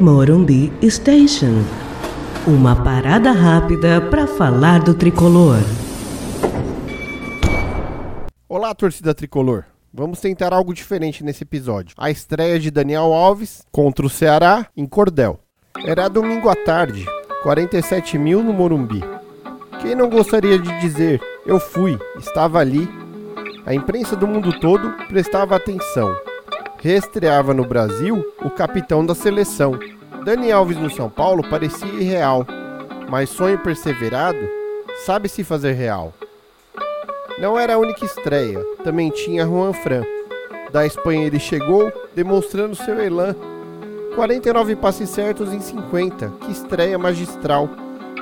Morumbi Station. Uma parada rápida para falar do tricolor. Olá, torcida tricolor. Vamos tentar algo diferente nesse episódio. A estreia de Daniel Alves contra o Ceará em Cordel. Era domingo à tarde, 47 mil no Morumbi. Quem não gostaria de dizer, eu fui, estava ali? A imprensa do mundo todo prestava atenção. Reestreava no Brasil o capitão da seleção. Dani Alves no São Paulo parecia irreal, mas sonho perseverado sabe se fazer real. Não era a única estreia, também tinha Juan Fran. Da Espanha ele chegou, demonstrando seu elan. 49 passes certos em 50, que estreia magistral.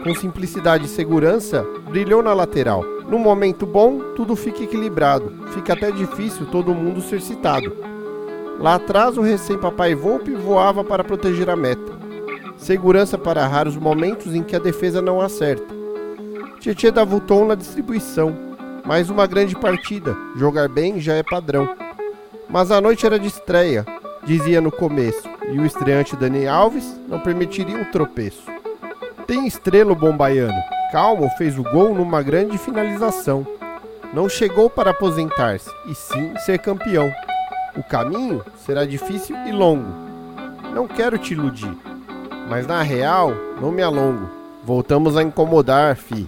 Com simplicidade e segurança, brilhou na lateral. No momento bom, tudo fica equilibrado. Fica até difícil todo mundo ser citado. Lá atrás, o recém-papai Volpe voava para proteger a meta. Segurança para raros momentos em que a defesa não acerta. Tietchan dá vulton na distribuição mais uma grande partida, jogar bem já é padrão. Mas a noite era de estreia, dizia no começo, e o estreante Dani Alves não permitiria um tropeço. Tem estrela o bom baiano. Calmo fez o gol numa grande finalização. Não chegou para aposentar-se, e sim ser campeão. O caminho será difícil e longo. Não quero te iludir, mas na real, não me alongo. Voltamos a incomodar, fi.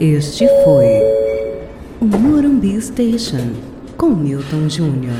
Este foi o Morumbi Station com Milton Júnior.